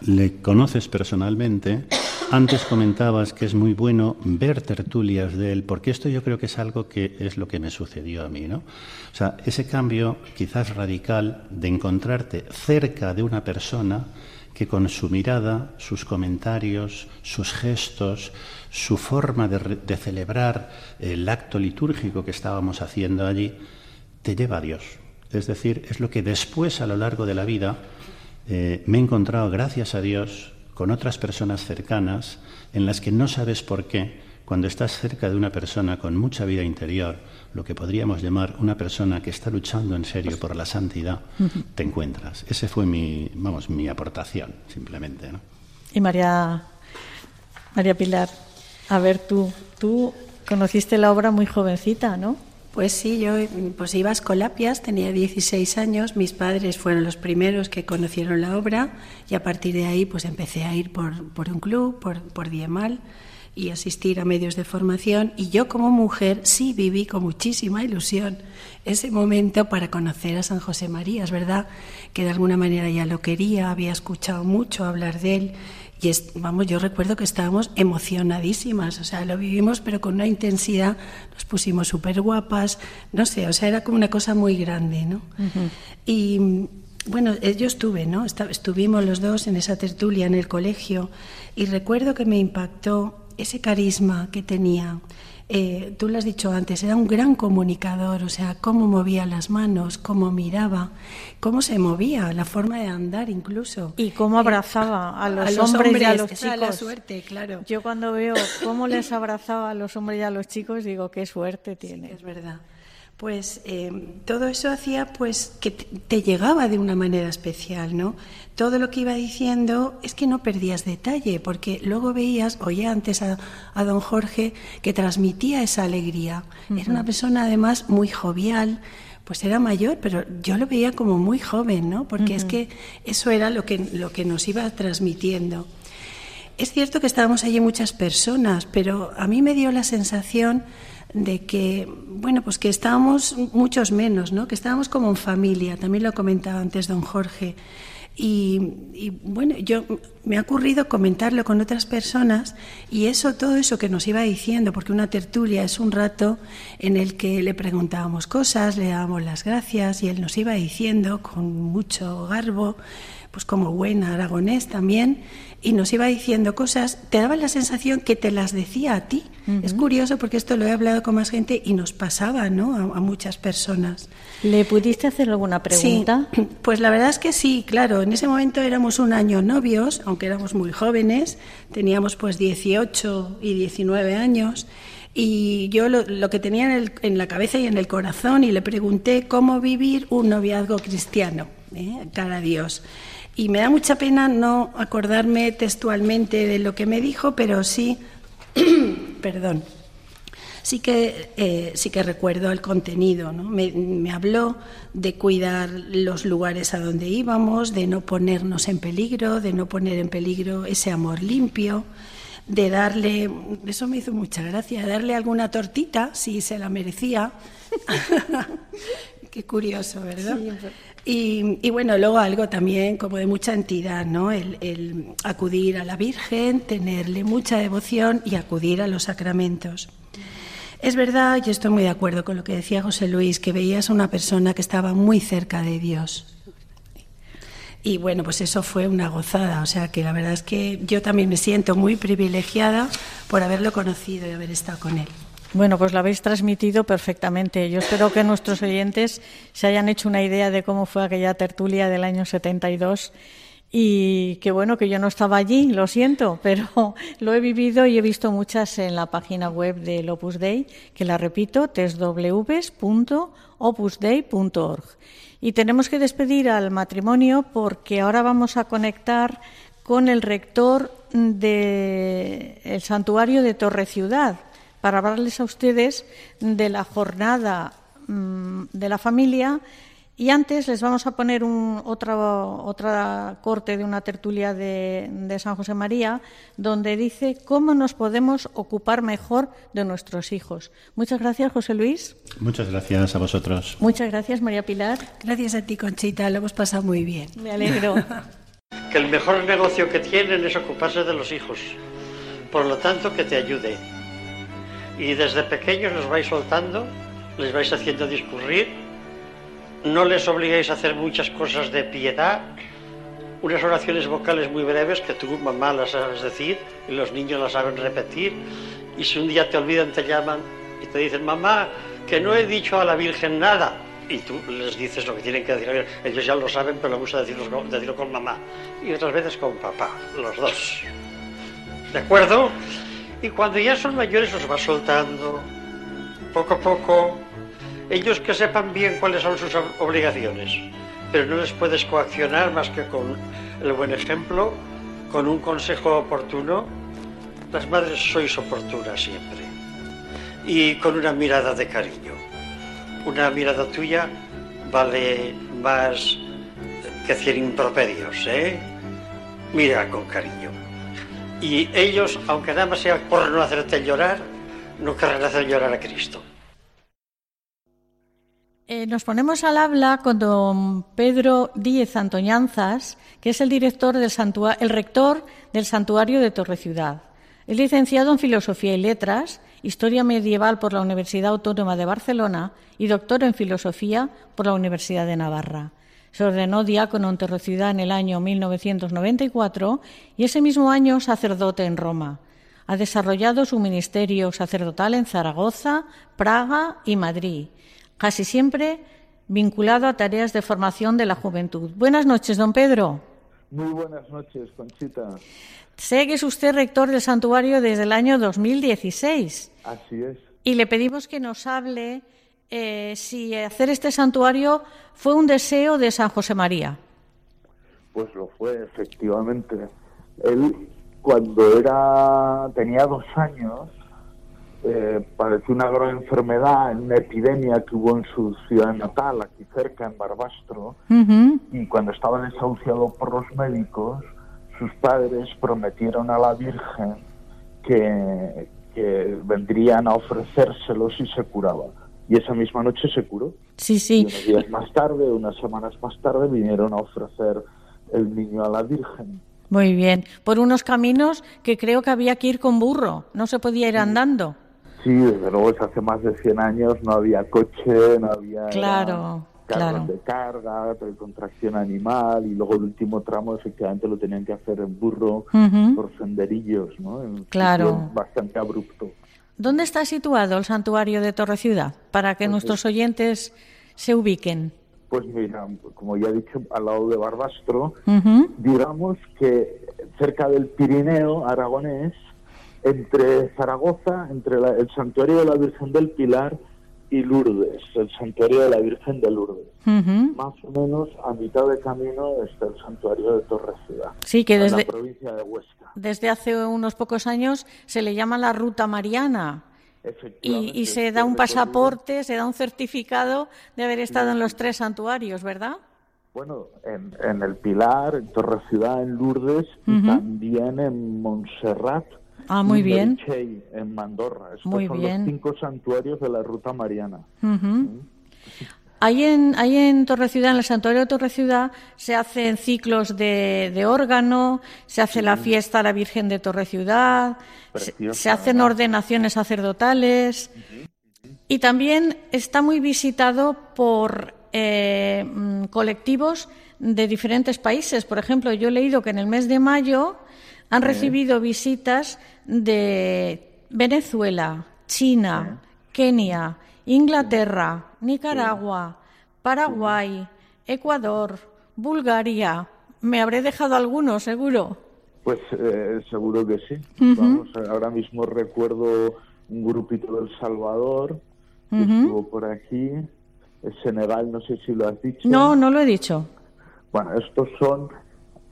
le conoces personalmente antes comentabas que es muy bueno ver tertulias de él, porque esto yo creo que es algo que es lo que me sucedió a mí, ¿no? O sea, ese cambio quizás radical de encontrarte cerca de una persona que con su mirada, sus comentarios, sus gestos, su forma de, celebrar el acto litúrgico que estábamos haciendo allí, te lleva a Dios. Es decir, es lo que después a lo largo de la vida eh, me he encontrado, gracias a Dios, con otras personas cercanas en las que no sabes por qué, cuando estás cerca de una persona con mucha vida interior, lo que podríamos llamar una persona que está luchando en serio por la santidad, te encuentras. Ese fue mi, vamos, mi aportación, simplemente. ¿no? Y María, María Pilar, a ver tú, tú conociste la obra muy jovencita, ¿no? Pues sí, yo pues iba a Escolapias, tenía 16 años, mis padres fueron los primeros que conocieron la obra y a partir de ahí pues empecé a ir por, por un club, por, por Diemal y asistir a medios de formación y yo como mujer sí viví con muchísima ilusión ese momento para conocer a San José María. Es verdad que de alguna manera ya lo quería, había escuchado mucho hablar de él y vamos, yo recuerdo que estábamos emocionadísimas, o sea, lo vivimos pero con una intensidad, nos pusimos súper guapas, no sé, o sea, era como una cosa muy grande, ¿no? Y bueno, eh, yo estuve, ¿no? Estuvimos los dos en esa tertulia en el colegio y recuerdo que me impactó ese carisma que tenía. Eh, tú lo has dicho antes, era un gran comunicador, o sea, cómo movía las manos, cómo miraba, cómo se movía, la forma de andar incluso. Y cómo eh, abrazaba a, los hombres, y a los chicos. La suerte, claro. Yo cuando veo cómo les abrazaba a los hombres y a los chicos, digo, qué suerte tiene. es verdad pues eh, todo eso hacía pues que te llegaba de una manera especial, ¿no? Todo lo que iba diciendo es que no perdías detalle, porque luego veías, oye antes a, don Jorge, que transmitía esa alegría. Era una persona además muy jovial, pues era mayor, pero yo lo veía como muy joven, ¿no? Porque es que eso era lo que, lo que nos iba transmitiendo. Es cierto que estábamos allí muchas personas, pero a mí me dio la sensación de que, bueno, pues que estábamos muchos menos, ¿no? Que estábamos como en familia, también lo comentaba antes don Jorge. Y, bueno, yo me ha ocurrido comentarlo con otras personas y eso, todo eso que nos iba diciendo, porque una tertulia es un rato en el que le preguntábamos cosas, le dábamos las gracias y él nos iba diciendo con mucho garbo, pues como buen aragonés también, y nos iba diciendo cosas, te daba la sensación que te las decía a ti. Es curioso porque esto lo he hablado con más gente y nos pasaba ¿no? a, muchas personas. ¿Le pudiste hacer alguna pregunta? Sí, pues la verdad es que sí, claro. En ese momento éramos un año novios, aunque éramos muy jóvenes, teníamos pues 18 y 19 años. Y yo lo, que tenía en, en, la cabeza y en el corazón, y le pregunté cómo vivir un noviazgo cristiano, ¿eh? cara a Dios. Y me da mucha pena no acordarme textualmente de lo que me dijo, pero sí, perdón, sí que, eh, sí que recuerdo el contenido. ¿no? Me, me, habló de cuidar los lugares a donde íbamos, de no ponernos en peligro, de no poner en peligro ese amor limpio, de darle, eso me hizo mucha gracia, darle alguna tortita si se la merecía. Qué curioso, ¿verdad? Y, bueno, luego algo también como de mucha entidad, ¿no? El, acudir a la Virgen, tenerle mucha devoción y acudir a los sacramentos. Es verdad, yo estoy muy de acuerdo con lo que decía José Luis, que veías a una persona que estaba muy cerca de Dios. Y bueno, pues eso fue una gozada, o sea que la verdad es que yo también me siento muy privilegiada por haberlo conocido y haber estado con él. Bueno, pues lo habéis transmitido perfectamente. Yo espero que nuestros oyentes se hayan hecho una idea de cómo fue aquella tertulia del año 72 y que bueno, que yo no estaba allí, lo siento, pero lo he vivido y he visto muchas en la página web del Opus Dei, que la repito, www.opusdei.org. Y tenemos que despedir al matrimonio porque ahora vamos a conectar con el rector del santuario de Torre Ciudad para hablarles a ustedes de la jornada mm, de la familia. Y antes les vamos a poner un, otra, otra corte de una tertulia de, de, San José María, donde dice cómo nos podemos ocupar mejor de nuestros hijos. Muchas gracias, José Luis. Muchas gracias a vosotros. Muchas gracias, María Pilar. Gracias a ti, Conchita. Lo hemos pasado muy bien. Me alegro. que el mejor negocio que tienen es ocuparse de los hijos. Por lo tanto, que te ayude y desde pequeños los vais soltando, les vais haciendo discurrir, no les obligáis a hacer muchas cosas de piedad, unas oraciones vocales muy breves que tú, mamá, las sabes decir y los niños las saben repetir. Y si un día te olvidan, te llaman y te dicen, mamá, que no he dicho a la Virgen nada. Y tú les dices lo que tienen que decir. Ellos ya lo saben, pero me gusta decirlo decirlo con mamá. Y otras veces con papá, los dos. ¿De acuerdo? Y cuando ya son mayores los vas soltando, poco a poco, ellos que sepan bien cuáles son sus obligaciones, pero no les puedes coaccionar más que con el buen ejemplo, con un consejo oportuno. Las madres sois oportunas siempre. Y con una mirada de cariño. Una mirada tuya vale más que cien improperios, ¿eh? Mira con cariño. Y ellos, aunque nada más sea por no hacerte llorar, no querrán hacer llorar a Cristo. Eh, nos ponemos al habla con don Pedro Díez Antoñanzas, que es el director del el rector del Santuario de Torre Ciudad. Es licenciado en Filosofía y Letras, Historia Medieval por la Universidad Autónoma de Barcelona y doctor en Filosofía por la Universidad de Navarra. Se ordenó diácono en Torre Ciudad en el año 1994 y ese mismo año sacerdote en Roma. Ha desarrollado su ministerio sacerdotal en Zaragoza, Praga y Madrid, casi siempre vinculado a tareas de formación de la juventud. Buenas noches, don Pedro. Muy buenas noches, Conchita. Sé que es usted rector del santuario desde el año 2016. Así es. Y le pedimos que nos hable eh, si hacer este santuario fue un deseo de San José María. Pues lo fue, efectivamente. Él, cuando era tenía dos años, eh, padeció una gran enfermedad, una epidemia que hubo en su ciudad natal, aquí cerca, en Barbastro, y cuando estaba desahuciado por los médicos, sus padres prometieron a la Virgen que, que vendrían a ofrecérselo si se curaba y esa misma noche se curó. Sí, sí. unos días más tarde, unas semanas más tarde, vinieron a ofrecer el niño a la Virgen. Muy bien. Por unos caminos que creo que había que ir con burro, no se podía ir andando. Sí, desde luego, hace más de 100 años no había coche, no había claro, claro. de carga, de contracción animal, y luego el último tramo efectivamente lo tenían que hacer en burro por senderillos, ¿no? En claro. Bastante abrupto. ¿Dónde está situado el santuario de Torre Ciudad? Para que pues nuestros oyentes se ubiquen. Pues mira, como ya he dicho, al lado de Barbastro, digamos que cerca del Pirineo aragonés, entre Zaragoza, entre el santuario de la Virgen del Pilar y Lourdes, el santuario de la Virgen de Lourdes. Más o menos a mitad de camino está el santuario de Torre Ciudad, sí, que desde, la provincia de Huesca. Desde hace unos pocos años se le llama la Ruta Mariana. Y, y, se da un pasaporte, se da un certificado de haber estado en los tres santuarios, ¿verdad? Bueno, en, en el Pilar, en Torre Ciudad, en Lourdes y también en Montserrat, Ah, muy bien. en Mandorra. Estos muy son bien. los cinco santuarios de la ruta mariana. Ahí en, ahí en Torre Ciudad, en el santuario de Torre Ciudad, se hacen ciclos de, de órgano, se hace la fiesta a la Virgen de Torre Ciudad, se, hacen ordenaciones sacerdotales y también está muy visitado por eh, mm, colectivos de diferentes países. Por ejemplo, yo he leído que en el mes de mayo han recibido visitas de Venezuela, China, Kenia, Inglaterra, Nicaragua, Paraguay, Ecuador, Bulgaria. Me habré dejado alguno, seguro. Pues eh, seguro que sí. Vamos, ahora mismo recuerdo un grupito del Salvador que estuvo por aquí. El Senegal, no sé si lo has dicho. No, no lo he dicho. Bueno, estos son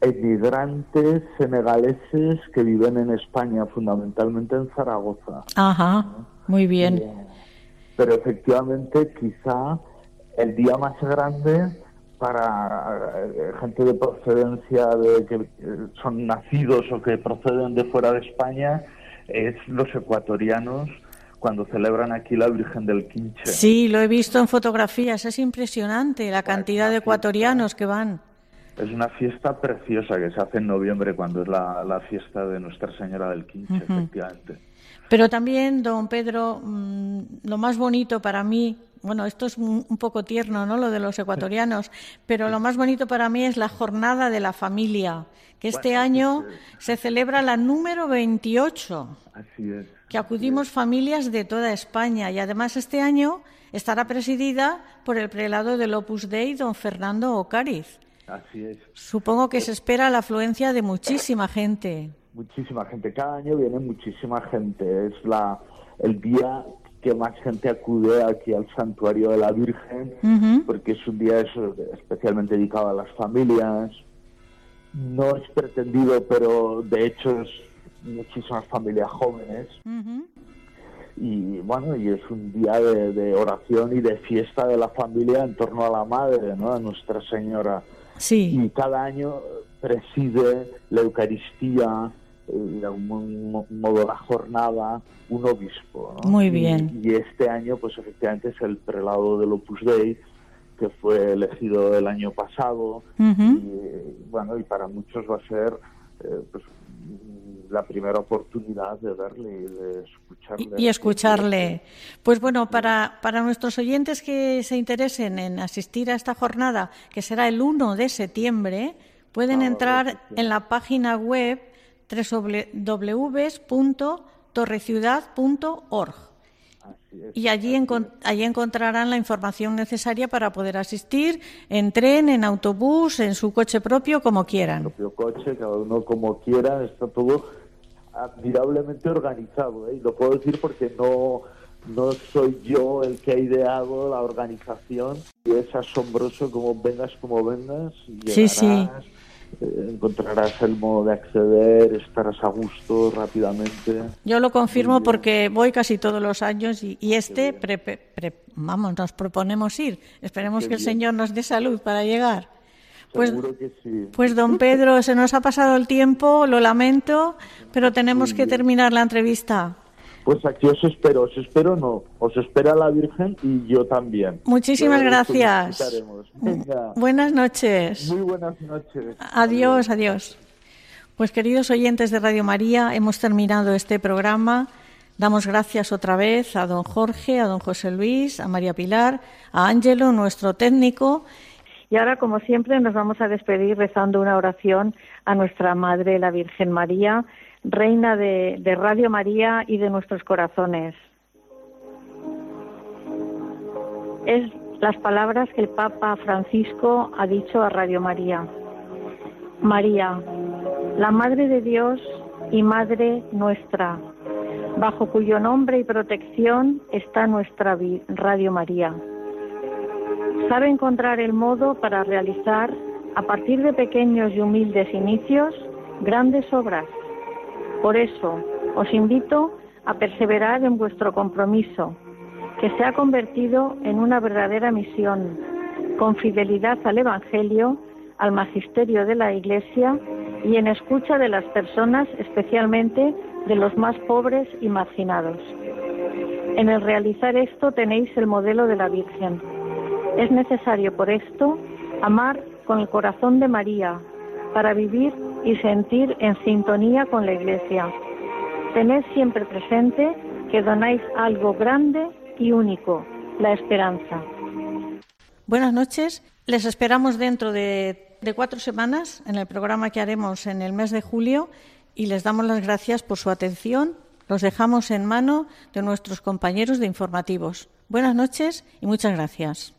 emigrantes senegaleses que viven en España, fundamentalmente en Zaragoza. Ajá, muy bien. Pero efectivamente, quizá el día más grande para eh, gente de procedencia de que eh, son nacidos o que proceden de fuera de España es los ecuatorianos cuando celebran aquí la Virgen del Quinche. Sí, lo he visto en fotografías, es impresionante la cantidad de ecuatorianos que van. Es una fiesta preciosa que se hace en noviembre cuando es la, fiesta de Nuestra Señora del Quinche, efectivamente. Pero también, don Pedro, mm, lo más bonito para mí bueno, esto es un, poco tierno, ¿no? Lo de los ecuatorianos, pero lo más bonito para mí es la jornada de la familia, que este año se celebra la número 28. Así es. Que acudimos familias de toda España y además este año estará presidida por el prelado del Opus Dei, don Fernando Ocariz. Así es. Supongo que se espera la afluencia de muchísima gente. Muchísima gente. Cada año viene muchísima gente. Es la el día que más gente acude aquí al santuario de la Virgen, porque es un día especialmente dedicado a las familias. No es pretendido, pero de hecho es muchísimas familias jóvenes. Y bueno, y es un día de, oración y de fiesta de la familia en torno a la Madre, ¿no? A Nuestra Señora. Sí. Y cada año preside la Eucaristía, de algún modo la jornada un obispo. Muy bien. Y, este año, pues efectivamente es el prelado del Opus Dei, que fue elegido el año pasado. Y bueno, y para muchos va a ser eh, pues, la primera oportunidad de verle y de escucharle. Y, escucharle. Pues bueno, para, para nuestros oyentes que se interesen en asistir a esta jornada, que será el 1 de septiembre, pueden entrar en la página web www.torreciudad.org. Y allí, allí encontrarán la información necesaria para poder asistir en tren, en autobús, en su coche propio, como quieran. propio coche, cada uno como quiera, está todo admirablemente organizado. ¿eh? Y lo puedo decir porque no, no soy yo el que ha ideado la organización. Y es asombroso como vengas como vengas. Sí, sí eh, encontrarás el modo de acceder, estarás a gusto rápidamente. Yo lo confirmo porque voy casi todos los años y, este, vamos, nos proponemos ir. Esperemos que el Señor nos dé salud para llegar. Pues, Seguro que sí. pues don Pedro, se nos ha pasado el tiempo, lo lamento, pero tenemos que terminar la entrevista. Pues aquí os espero, os espero no, os espera la Virgen y yo también. Muchísimas gracias. Buenas noches. Muy buenas noches. Adiós, adiós. Pues queridos oyentes de Radio María, hemos terminado este programa. Damos gracias otra vez a don Jorge, a don José Luis, a María Pilar, a Ángelo, nuestro técnico. Y ahora, como siempre, nos vamos a despedir rezando una oración a nuestra Madre, la Virgen María, Reina de, Radio María y de nuestros corazones. Es las palabras que el Papa Francisco ha dicho a Radio María. María, la Madre de Dios y Madre nuestra, bajo cuyo nombre y protección está nuestra Radio María. Sabe encontrar el modo para realizar, a partir de pequeños y humildes inicios, grandes obras por eso, os invito a perseverar en vuestro compromiso, que se ha convertido en una verdadera misión, con fidelidad al Evangelio, al magisterio de la Iglesia y en escucha de las personas, especialmente de los más pobres y marginados. En el realizar esto tenéis el modelo de la Virgen. Es necesario por esto amar con el corazón de María para vivir y sentir en sintonía con la Iglesia. Tened siempre presente que donáis algo grande y único, la esperanza. Buenas noches. Les esperamos dentro de, de, cuatro semanas en el programa que haremos en el mes de julio y les damos las gracias por su atención. Los dejamos en mano de nuestros compañeros de informativos. Buenas noches y muchas gracias.